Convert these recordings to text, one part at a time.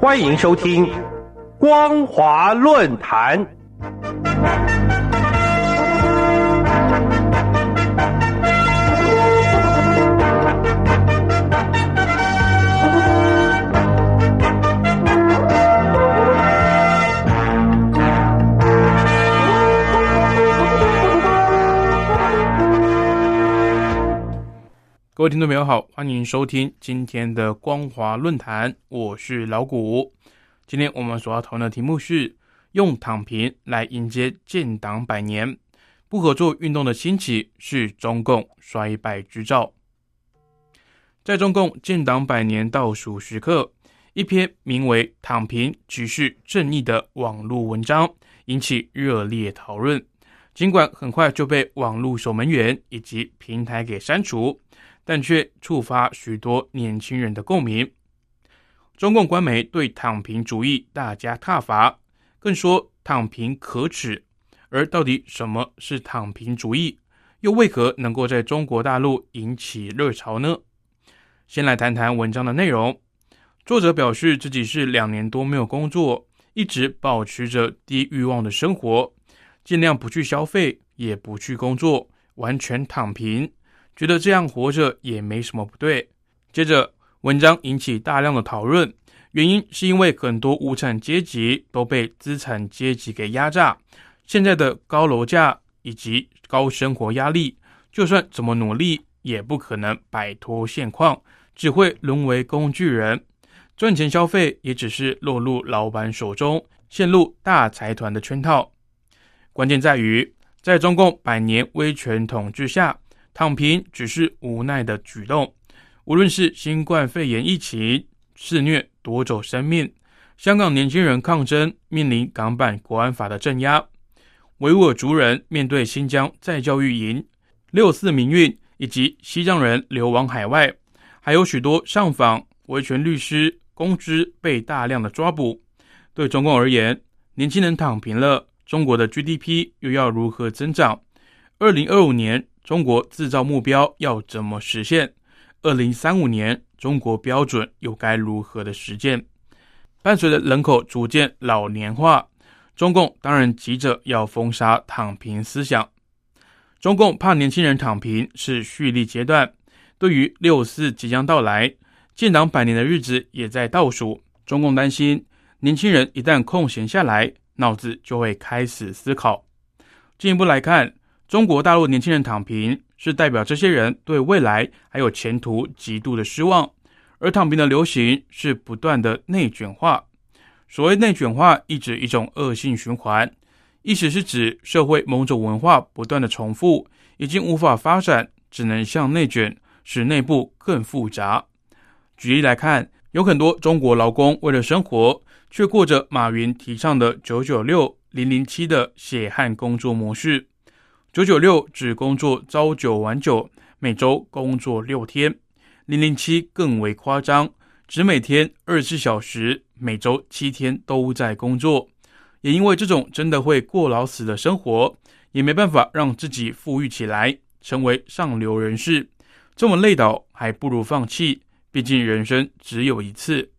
欢迎收听《光华论坛》。各位听众朋友好，欢迎收听今天的光华论坛，我是老谷。今天我们所要讨论的题目是用躺平来迎接建党百年，不合作运动的兴起是中共衰败之兆。在中共建党百年倒数时刻，一篇名为《躺平只是正义》的网络文章引起热烈讨论，尽管很快就被网络守门员以及平台给删除。但却触发许多年轻人的共鸣。中共官媒对躺平主义大加挞伐，更说躺平可耻。而到底什么是躺平主义？又为何能够在中国大陆引起热潮呢？先来谈谈文章的内容。作者表示自己是两年多没有工作，一直保持着低欲望的生活，尽量不去消费，也不去工作，完全躺平。觉得这样活着也没什么不对。接着，文章引起大量的讨论，原因是因为很多无产阶级都被资产阶级给压榨，现在的高楼价以及高生活压力，就算怎么努力也不可能摆脱现况，只会沦为工具人，赚钱消费也只是落入老板手中，陷入大财团的圈套。关键在于，在中共百年威权统治下。躺平只是无奈的举动。无论是新冠肺炎疫情肆虐夺走生命，香港年轻人抗争面临港版国安法的镇压，维吾尔族人面对新疆再教育营、六四民运以及西藏人流亡海外，还有许多上访维权律师公知被大量的抓捕。对中共而言，年轻人躺平了，中国的 GDP 又要如何增长？二零二五年。中国制造目标要怎么实现？二零三五年中国标准又该如何的实践？伴随着人口逐渐老年化，中共当然急着要封杀躺平思想。中共怕年轻人躺平是蓄力阶段，对于六四即将到来，建党百年的日子也在倒数。中共担心年轻人一旦空闲下来，脑子就会开始思考。进一步来看。中国大陆年轻人躺平，是代表这些人对未来还有前途极度的失望。而躺平的流行是不断的内卷化。所谓内卷化，意指一种恶性循环，意思是指社会某种文化不断的重复，已经无法发展，只能向内卷，使内部更复杂。举例来看，有很多中国劳工为了生活，却过着马云提倡的“九九六零零七”的血汗工作模式。九九六只工作朝九晚九，每周工作六天；零零七更为夸张，只每天二十四小时，每周七天都在工作。也因为这种真的会过劳死的生活，也没办法让自己富裕起来，成为上流人士。这么累倒，还不如放弃，毕竟人生只有一次。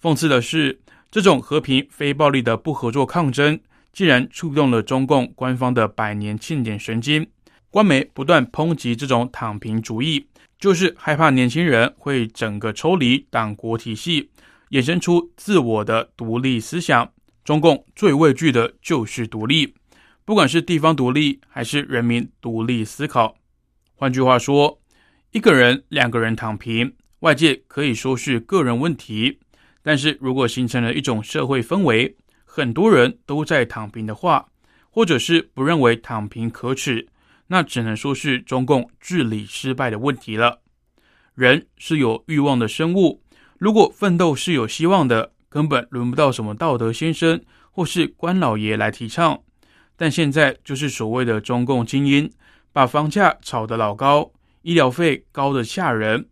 讽刺的是，这种和平非暴力的不合作抗争。既然触动了中共官方的百年庆典神经，官媒不断抨击这种躺平主义，就是害怕年轻人会整个抽离党国体系，衍生出自我的独立思想。中共最畏惧的就是独立，不管是地方独立还是人民独立思考。换句话说，一个人、两个人躺平，外界可以说是个人问题，但是如果形成了一种社会氛围。很多人都在躺平的话，或者是不认为躺平可耻，那只能说是中共治理失败的问题了。人是有欲望的生物，如果奋斗是有希望的，根本轮不到什么道德先生或是官老爷来提倡。但现在就是所谓的中共精英，把房价炒得老高，医疗费高的吓人，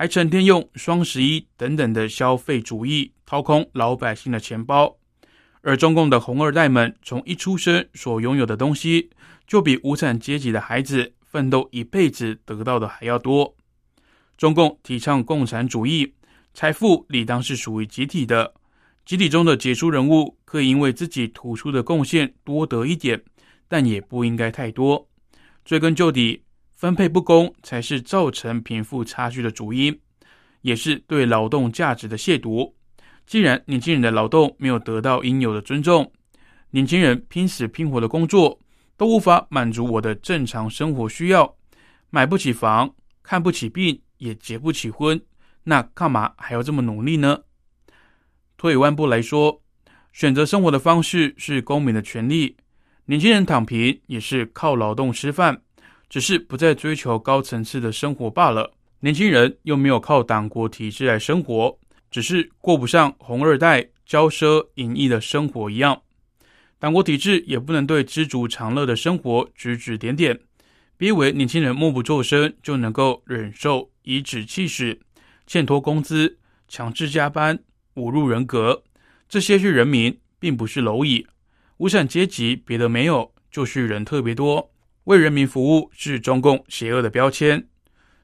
还成天用双十一等等的消费主义掏空老百姓的钱包。而中共的红二代们从一出生所拥有的东西，就比无产阶级的孩子奋斗一辈子得到的还要多。中共提倡共产主义，财富理当是属于集体的，集体中的杰出人物可以因为自己突出的贡献多得一点，但也不应该太多。追根究底，分配不公才是造成贫富差距的主因，也是对劳动价值的亵渎。既然年轻人的劳动没有得到应有的尊重，年轻人拼死拼活的工作都无法满足我的正常生活需要，买不起房，看不起病，也结不起婚，那干嘛还要这么努力呢？退一万步来说，选择生活的方式是公民的权利。年轻人躺平也是靠劳动吃饭，只是不再追求高层次的生活罢了。年轻人又没有靠党国体制来生活，只是过不上红二代骄奢淫逸的生活一样。党国体制也不能对知足常乐的生活指指点点，别以为年轻人默不作声就能够忍受颐指气使、欠拖工资、强制加班、侮辱人格，这些是人民，并不是蝼蚁。无产阶级别的没有，就是人特别多。为人民服务是中共邪恶的标签。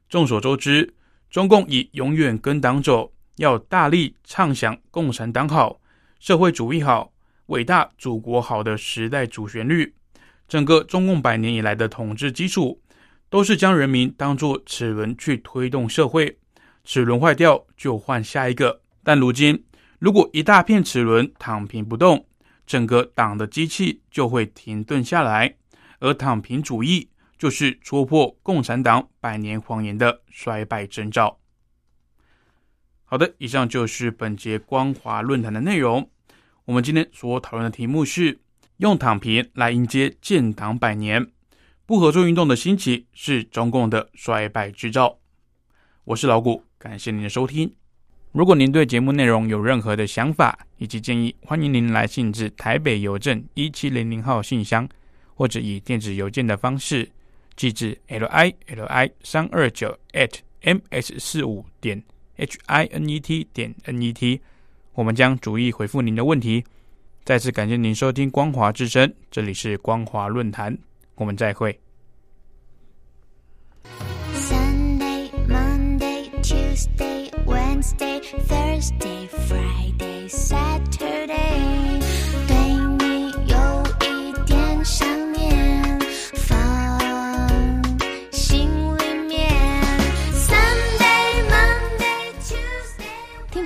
众所周知，中共以永远跟党走，要大力畅想共产党好、社会主义好、伟大祖国好的时代主旋律。整个中共百年以来的统治基础，都是将人民当作齿轮去推动社会。齿轮坏掉就换下一个。但如今，如果一大片齿轮躺平不动，整个党的机器就会停顿下来，而躺平主义就是戳破共产党百年谎言的衰败征兆。好的，以上就是本节光华论坛的内容。我们今天所讨论的题目是用躺平来迎接建党百年，不合作运动的兴起是中共的衰败之兆。我是老谷，感谢您的收听。如果您对节目内容有任何的想法以及建议，欢迎您来信至台北邮政一七零零号信箱，或者以电子邮件的方式寄至 l i l i 三二九 at m s 四五点 h i n e t 点 n e t，我们将逐一回复您的问题。再次感谢您收听光华之声，这里是光华论坛，我们再会。Sunday, Monday, Tuesday. Wednesday, Thursday, Friday, Saturday，